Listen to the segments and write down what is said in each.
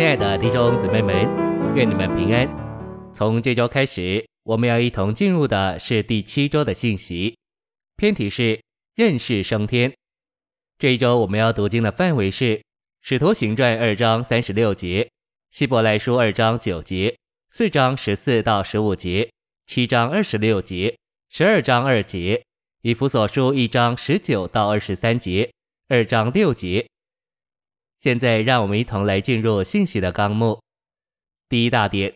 亲爱的弟兄姊妹们，愿你们平安。从这周开始，我们要一同进入的是第七周的信息，篇题是认识升天。这一周我们要读经的范围是《使徒行传》二章三十六节，《希伯来书》二章九节，四章十四到十五节，七章二十六节，十二章二节，《以弗所书》一章十九到二十三节，二章六节。现在，让我们一同来进入信息的纲目。第一大点，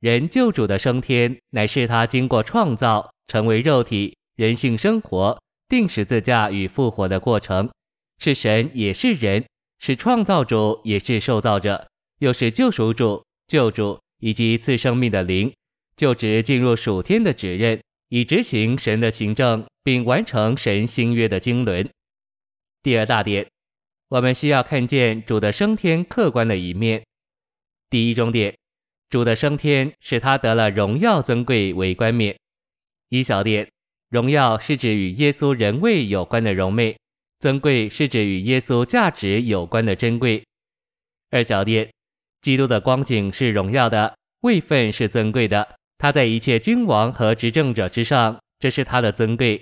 人救主的升天，乃是他经过创造，成为肉体、人性生活、钉十字架与复活的过程。是神，也是人，是创造主，也是受造者，又是救赎主、救主以及赐生命的灵，就职进入属天的职任，以执行神的行政，并完成神新约的经纶。第二大点。我们需要看见主的升天客观的一面。第一重点，主的升天使他得了荣耀尊贵为冠冕。一小点，荣耀是指与耶稣人位有关的荣美，尊贵是指与耶稣价值有关的珍贵。二小点，基督的光景是荣耀的，位分是尊贵的，他在一切君王和执政者之上，这是他的尊贵。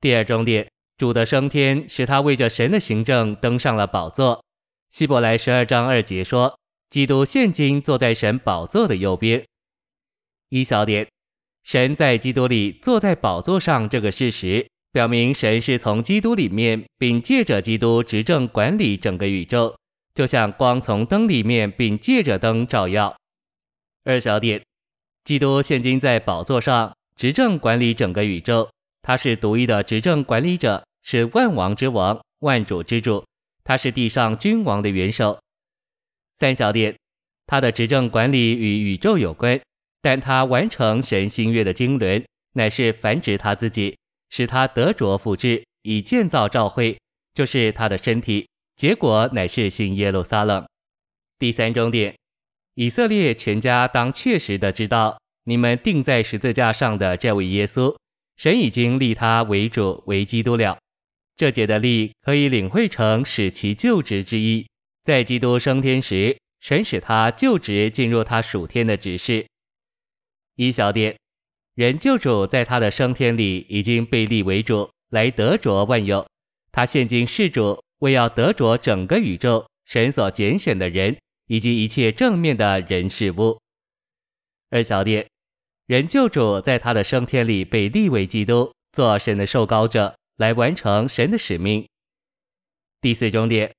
第二重点。主的升天使他为着神的行政登上了宝座。希伯来十二章二节说，基督现今坐在神宝座的右边。一小点，神在基督里坐在宝座上这个事实，表明神是从基督里面，并借着基督执政管理整个宇宙，就像光从灯里面，并借着灯照耀。二小点，基督现今在宝座上执政管理整个宇宙。他是独一的执政管理者，是万王之王、万主之主。他是地上君王的元首。三小点，他的执政管理与宇宙有关，但他完成神新约的经纶，乃是繁殖他自己，使他得着复制，以建造教会，就是他的身体。结果乃是新耶路撒冷。第三重点，以色列全家当确实的知道，你们钉在十字架上的这位耶稣。神已经立他为主为基督了，这节的立可以领会成使其就职之意。在基督升天时，神使他就职进入他属天的职事。一小点，人救主在他的升天里已经被立为主，来得着万有。他现今是主，为要得着整个宇宙，神所拣选的人以及一切正面的人事物。二小点。人救主在他的升天里被立为基督，做神的受膏者，来完成神的使命。第四重点，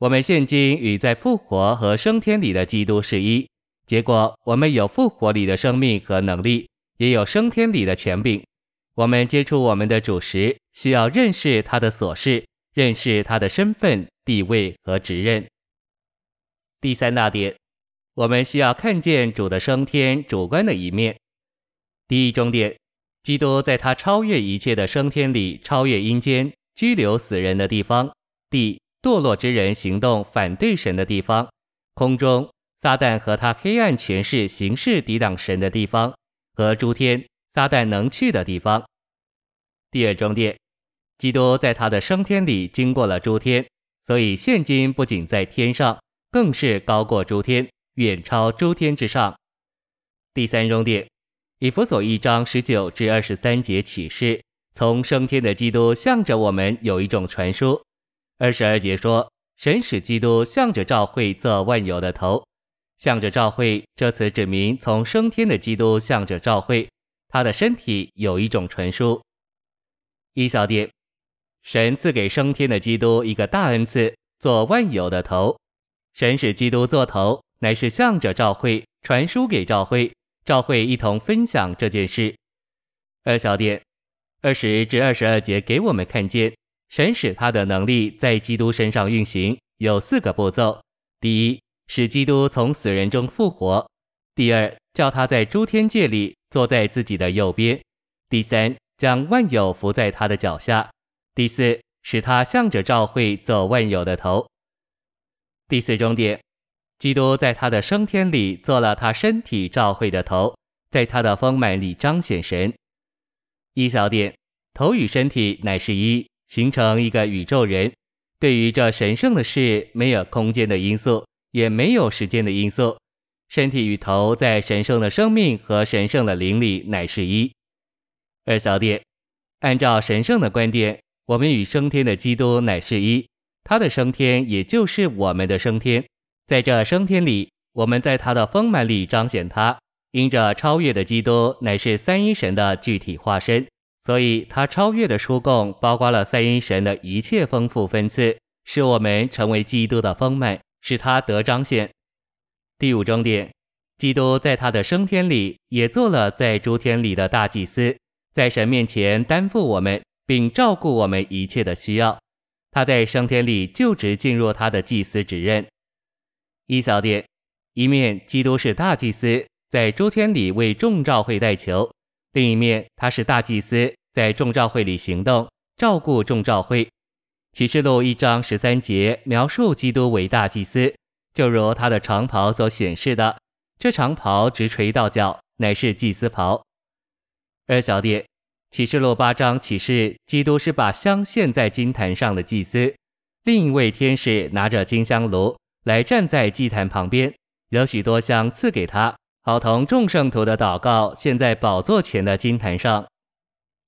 我们现今与在复活和升天里的基督是一，结果我们有复活里的生命和能力，也有升天里的权柄。我们接触我们的主时，需要认识他的琐事，认识他的身份、地位和职任。第三大点，我们需要看见主的升天主观的一面。第一终点，基督在他超越一切的升天里，超越阴间拘留死人的地方，地堕落之人行动反对神的地方，空中撒旦和他黑暗权势行事抵挡神的地方，和诸天撒旦能去的地方。第二终点，基督在他的升天里经过了诸天，所以现今不仅在天上，更是高过诸天，远超诸天之上。第三终点。以弗所一章十九至二十三节启示，从升天的基督向着我们有一种传输。二十二节说，神使基督向着教会做万有的头，向着教会，这次指明从升天的基督向着教会，他的身体有一种传输。一小点，神赐给升天的基督一个大恩赐，做万有的头。神使基督做头，乃是向着教会传输给教会。赵会一同分享这件事。二小点，二十至二十二节给我们看见，神使他的能力在基督身上运行，有四个步骤：第一，使基督从死人中复活；第二，叫他在诸天界里坐在自己的右边；第三，将万有伏在他的脚下；第四，使他向着赵会走万有的头。第四重点。基督在他的升天里做了他身体教会的头，在他的丰满里彰显神。一小点，头与身体乃是一，形成一个宇宙人。对于这神圣的事，没有空间的因素，也没有时间的因素。身体与头在神圣的生命和神圣的灵里乃是一。二小点，按照神圣的观点，我们与升天的基督乃是一，他的升天也就是我们的升天。在这升天里，我们在他的丰满里彰显他。因着超越的基督乃是三一神的具体化身，所以他超越的出供包括了三一神的一切丰富分次，使我们成为基督的丰满，使他得彰显。第五重点，基督在他的升天里也做了在诸天里的大祭司，在神面前担负我们，并照顾我们一切的需要。他在升天里就职进入他的祭司职任。一小点，一面基督是大祭司，在诸天里为众召会代求；另一面他是大祭司，在众召会里行动，照顾众召会。启示录一章十三节描述基督为大祭司。就如他的长袍所显示的，这长袍直垂到脚，乃是祭司袍。二小点，启示录八章启示，基督是把香献在金坛上的祭司。另一位天使拿着金香炉来站在祭坛旁边，有许多香赐给他，好同众圣徒的祷告献在宝座前的金坛上。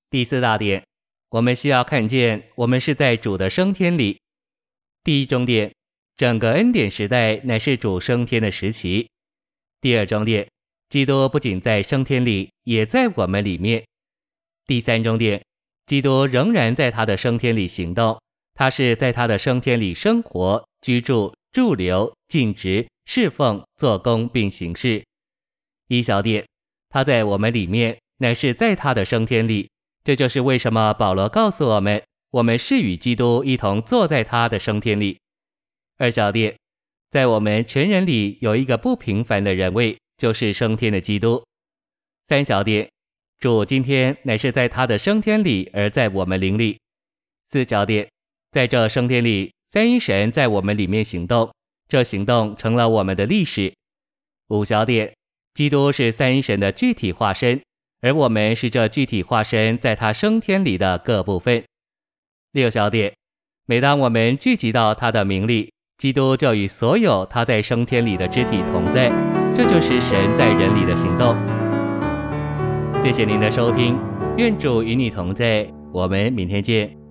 第四大点，我们需要看见，我们是在主的升天里。第一重点。整个恩典时代乃是主升天的时期。第二重点，基督不仅在升天里，也在我们里面。第三重点，基督仍然在他的升天里行动，他是在他的升天里生活、居住、驻留、尽职、侍奉、做工并行事。一小点，他在我们里面，乃是在他的升天里。这就是为什么保罗告诉我们，我们是与基督一同坐在他的升天里。二小点，在我们全人里有一个不平凡的人位，就是升天的基督。三小点，主今天乃是在他的升天里，而在我们灵里。四小点，在这升天里，三一神在我们里面行动，这行动成了我们的历史。五小点，基督是三一神的具体化身，而我们是这具体化身在他升天里的各部分。六小点，每当我们聚集到他的名里。基督就与所有他在升天里的肢体同在，这就是神在人里的行动。谢谢您的收听，愿主与你同在，我们明天见。